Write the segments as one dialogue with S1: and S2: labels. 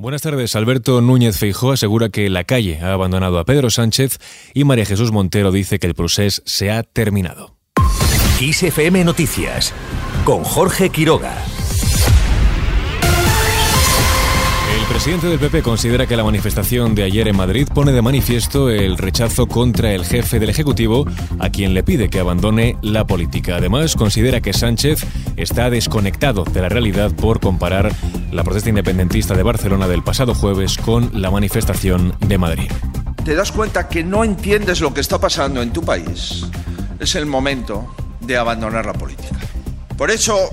S1: Buenas tardes. Alberto Núñez Feijó asegura que la calle ha abandonado a Pedro Sánchez y María Jesús Montero dice que el procés se ha terminado.
S2: XFM Noticias con Jorge Quiroga.
S1: Presidente del PP considera que la manifestación de ayer en Madrid pone de manifiesto el rechazo contra el jefe del Ejecutivo, a quien le pide que abandone la política. Además, considera que Sánchez está desconectado de la realidad por comparar la protesta independentista de Barcelona del pasado jueves con la manifestación de Madrid.
S3: ¿Te das cuenta que no entiendes lo que está pasando en tu país? Es el momento de abandonar la política. Por eso,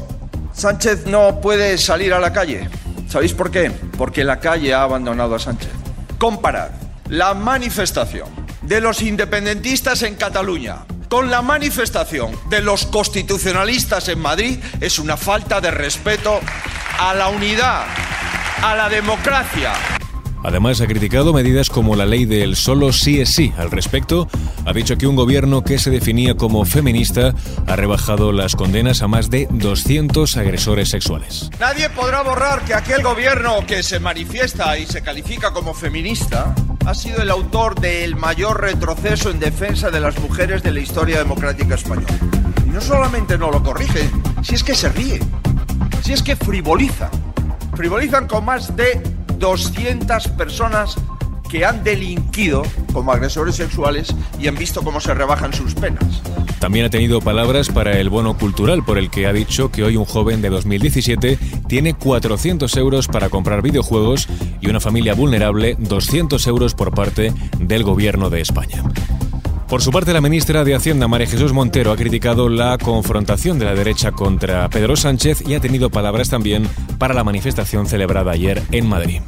S3: Sánchez no puede salir a la calle ¿Sabéis por qué? Porque la calle ha abandonado a Sánchez. Comparad la manifestación de los independentistas en Cataluña con la manifestación de los constitucionalistas en Madrid es una falta de respeto a la unidad, a la democracia,
S1: Además, ha criticado medidas como la ley del solo sí es sí. Al respecto, ha dicho que un gobierno que se definía como feminista ha rebajado las condenas a más de 200 agresores sexuales.
S3: Nadie podrá borrar que aquel gobierno que se manifiesta y se califica como feminista ha sido el autor del mayor retroceso en defensa de las mujeres de la historia democrática española. Y no solamente no lo corrige, si es que se ríe, si es que frivoliza. Frivolizan con más de 200 personas que han delinquido como agresores sexuales y han visto cómo se rebajan sus penas.
S1: También ha tenido palabras para el bono cultural, por el que ha dicho que hoy un joven de 2017 tiene 400 euros para comprar videojuegos y una familia vulnerable 200 euros por parte del gobierno de España. Por su parte, la ministra de Hacienda, María Jesús Montero, ha criticado la confrontación de la derecha contra Pedro Sánchez y ha tenido palabras también para la manifestación celebrada ayer en Madrid.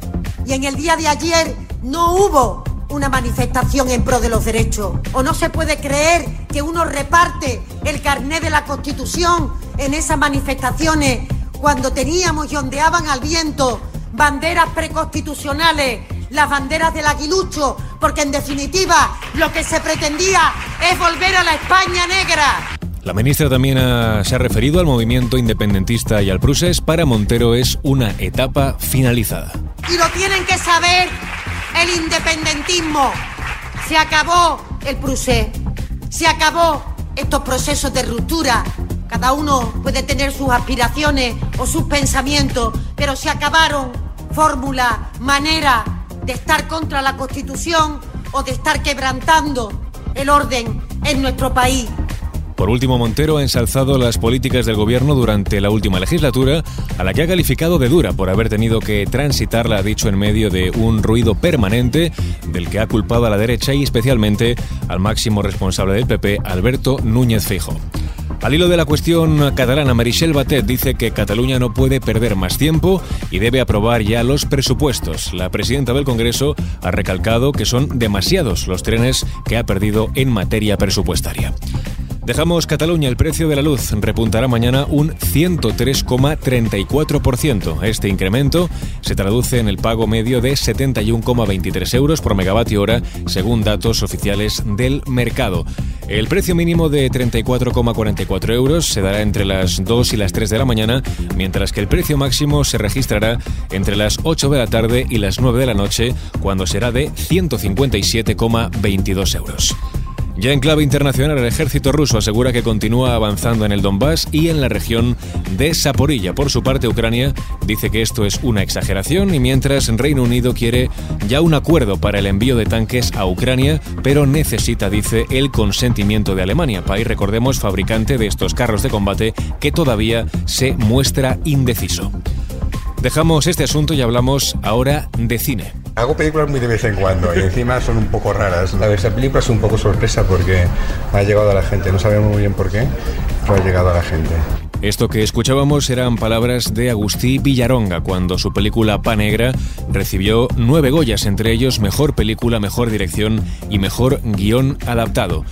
S4: Y en el día de ayer no hubo una manifestación en pro de los derechos. O no se puede creer que uno reparte el carné de la Constitución en esas manifestaciones cuando teníamos y ondeaban al viento banderas preconstitucionales las banderas del aguilucho, porque en definitiva lo que se pretendía es volver a la España negra.
S1: La ministra también se ha referido al movimiento independentista y al Prusés. Para Montero es una etapa finalizada.
S4: Y lo tienen que saber el independentismo. Se acabó el Prusés. Se acabó estos procesos de ruptura. Cada uno puede tener sus aspiraciones o sus pensamientos, pero se acabaron fórmula, manera, de estar contra la Constitución o de estar quebrantando el orden en nuestro país.
S1: Por último, Montero ha ensalzado las políticas del gobierno durante la última legislatura, a la que ha calificado de dura por haber tenido que transitarla, ha dicho, en medio de un ruido permanente del que ha culpado a la derecha y especialmente al máximo responsable del PP, Alberto Núñez Feijóo. Al hilo de la cuestión catalana, Marichel Batet dice que Cataluña no puede perder más tiempo y debe aprobar ya los presupuestos. La presidenta del Congreso ha recalcado que son demasiados los trenes que ha perdido en materia presupuestaria. Dejamos Cataluña, el precio de la luz repuntará mañana un 103,34%. Este incremento se traduce en el pago medio de 71,23 euros por megavatio hora, según datos oficiales del mercado. El precio mínimo de 34,44 euros se dará entre las 2 y las 3 de la mañana, mientras que el precio máximo se registrará entre las 8 de la tarde y las 9 de la noche, cuando será de 157,22 euros. Ya en clave internacional, el ejército ruso asegura que continúa avanzando en el Donbass y en la región de Saporilla. Por su parte, Ucrania dice que esto es una exageración y mientras Reino Unido quiere ya un acuerdo para el envío de tanques a Ucrania, pero necesita, dice, el consentimiento de Alemania, país, recordemos, fabricante de estos carros de combate que todavía se muestra indeciso. Dejamos este asunto y hablamos ahora de cine.
S5: Hago películas muy de vez en cuando y encima son un poco raras. La esta película es un poco sorpresa porque ha llegado a la gente. No sabemos muy bien por qué, pero ha llegado a la gente.
S1: Esto que escuchábamos eran palabras de Agustí Villaronga cuando su película Pa Negra recibió nueve Goyas, entre ellos Mejor Película, Mejor Dirección y Mejor Guión Adaptado.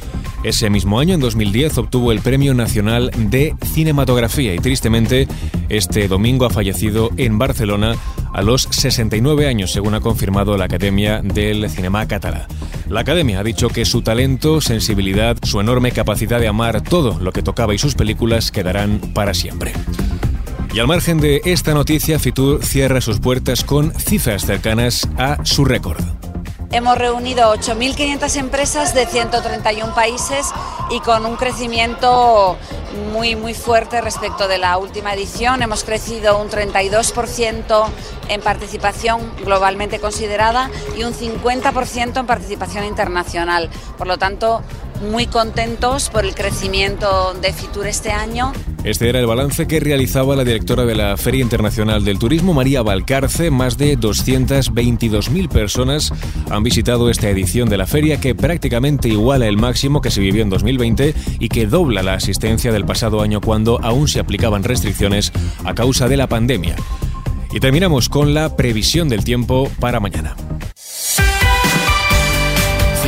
S1: Ese mismo año, en 2010, obtuvo el Premio Nacional de Cinematografía y tristemente este domingo ha fallecido en Barcelona a los 69 años, según ha confirmado la Academia del Cinema Catalá. La Academia ha dicho que su talento, sensibilidad, su enorme capacidad de amar todo lo que tocaba y sus películas quedarán para siempre. Y al margen de esta noticia, Fitur cierra sus puertas con cifras cercanas a su récord.
S6: Hemos reunido 8.500 empresas de 131 países y con un crecimiento muy, muy fuerte respecto de la última edición. Hemos crecido un 32% en participación globalmente considerada y un 50% en participación internacional. Por lo tanto, muy contentos por el crecimiento de Fitur este año.
S1: Este era el balance que realizaba la directora de la Feria Internacional del Turismo, María Valcarce. Más de 222.000 personas han visitado esta edición de la feria que prácticamente iguala el máximo que se vivió en 2020 y que dobla la asistencia del pasado año cuando aún se aplicaban restricciones a causa de la pandemia. Y terminamos con la previsión del tiempo para mañana.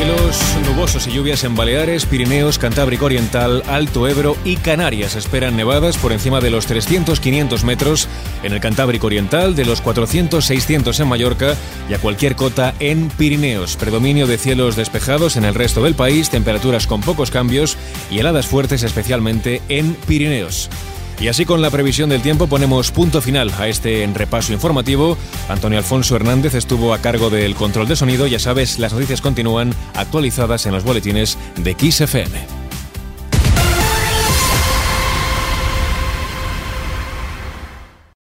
S1: Cielos nubosos y lluvias en Baleares, Pirineos, Cantábrico Oriental, Alto Ebro y Canarias. Esperan nevadas por encima de los 300-500 metros en el Cantábrico Oriental, de los 400-600 en Mallorca y a cualquier cota en Pirineos. Predominio de cielos despejados en el resto del país, temperaturas con pocos cambios y heladas fuertes especialmente en Pirineos. Y así con la previsión del tiempo ponemos punto final a este repaso informativo. Antonio Alfonso Hernández estuvo a cargo del control de sonido. Ya sabes, las noticias continúan actualizadas en los boletines de XFM.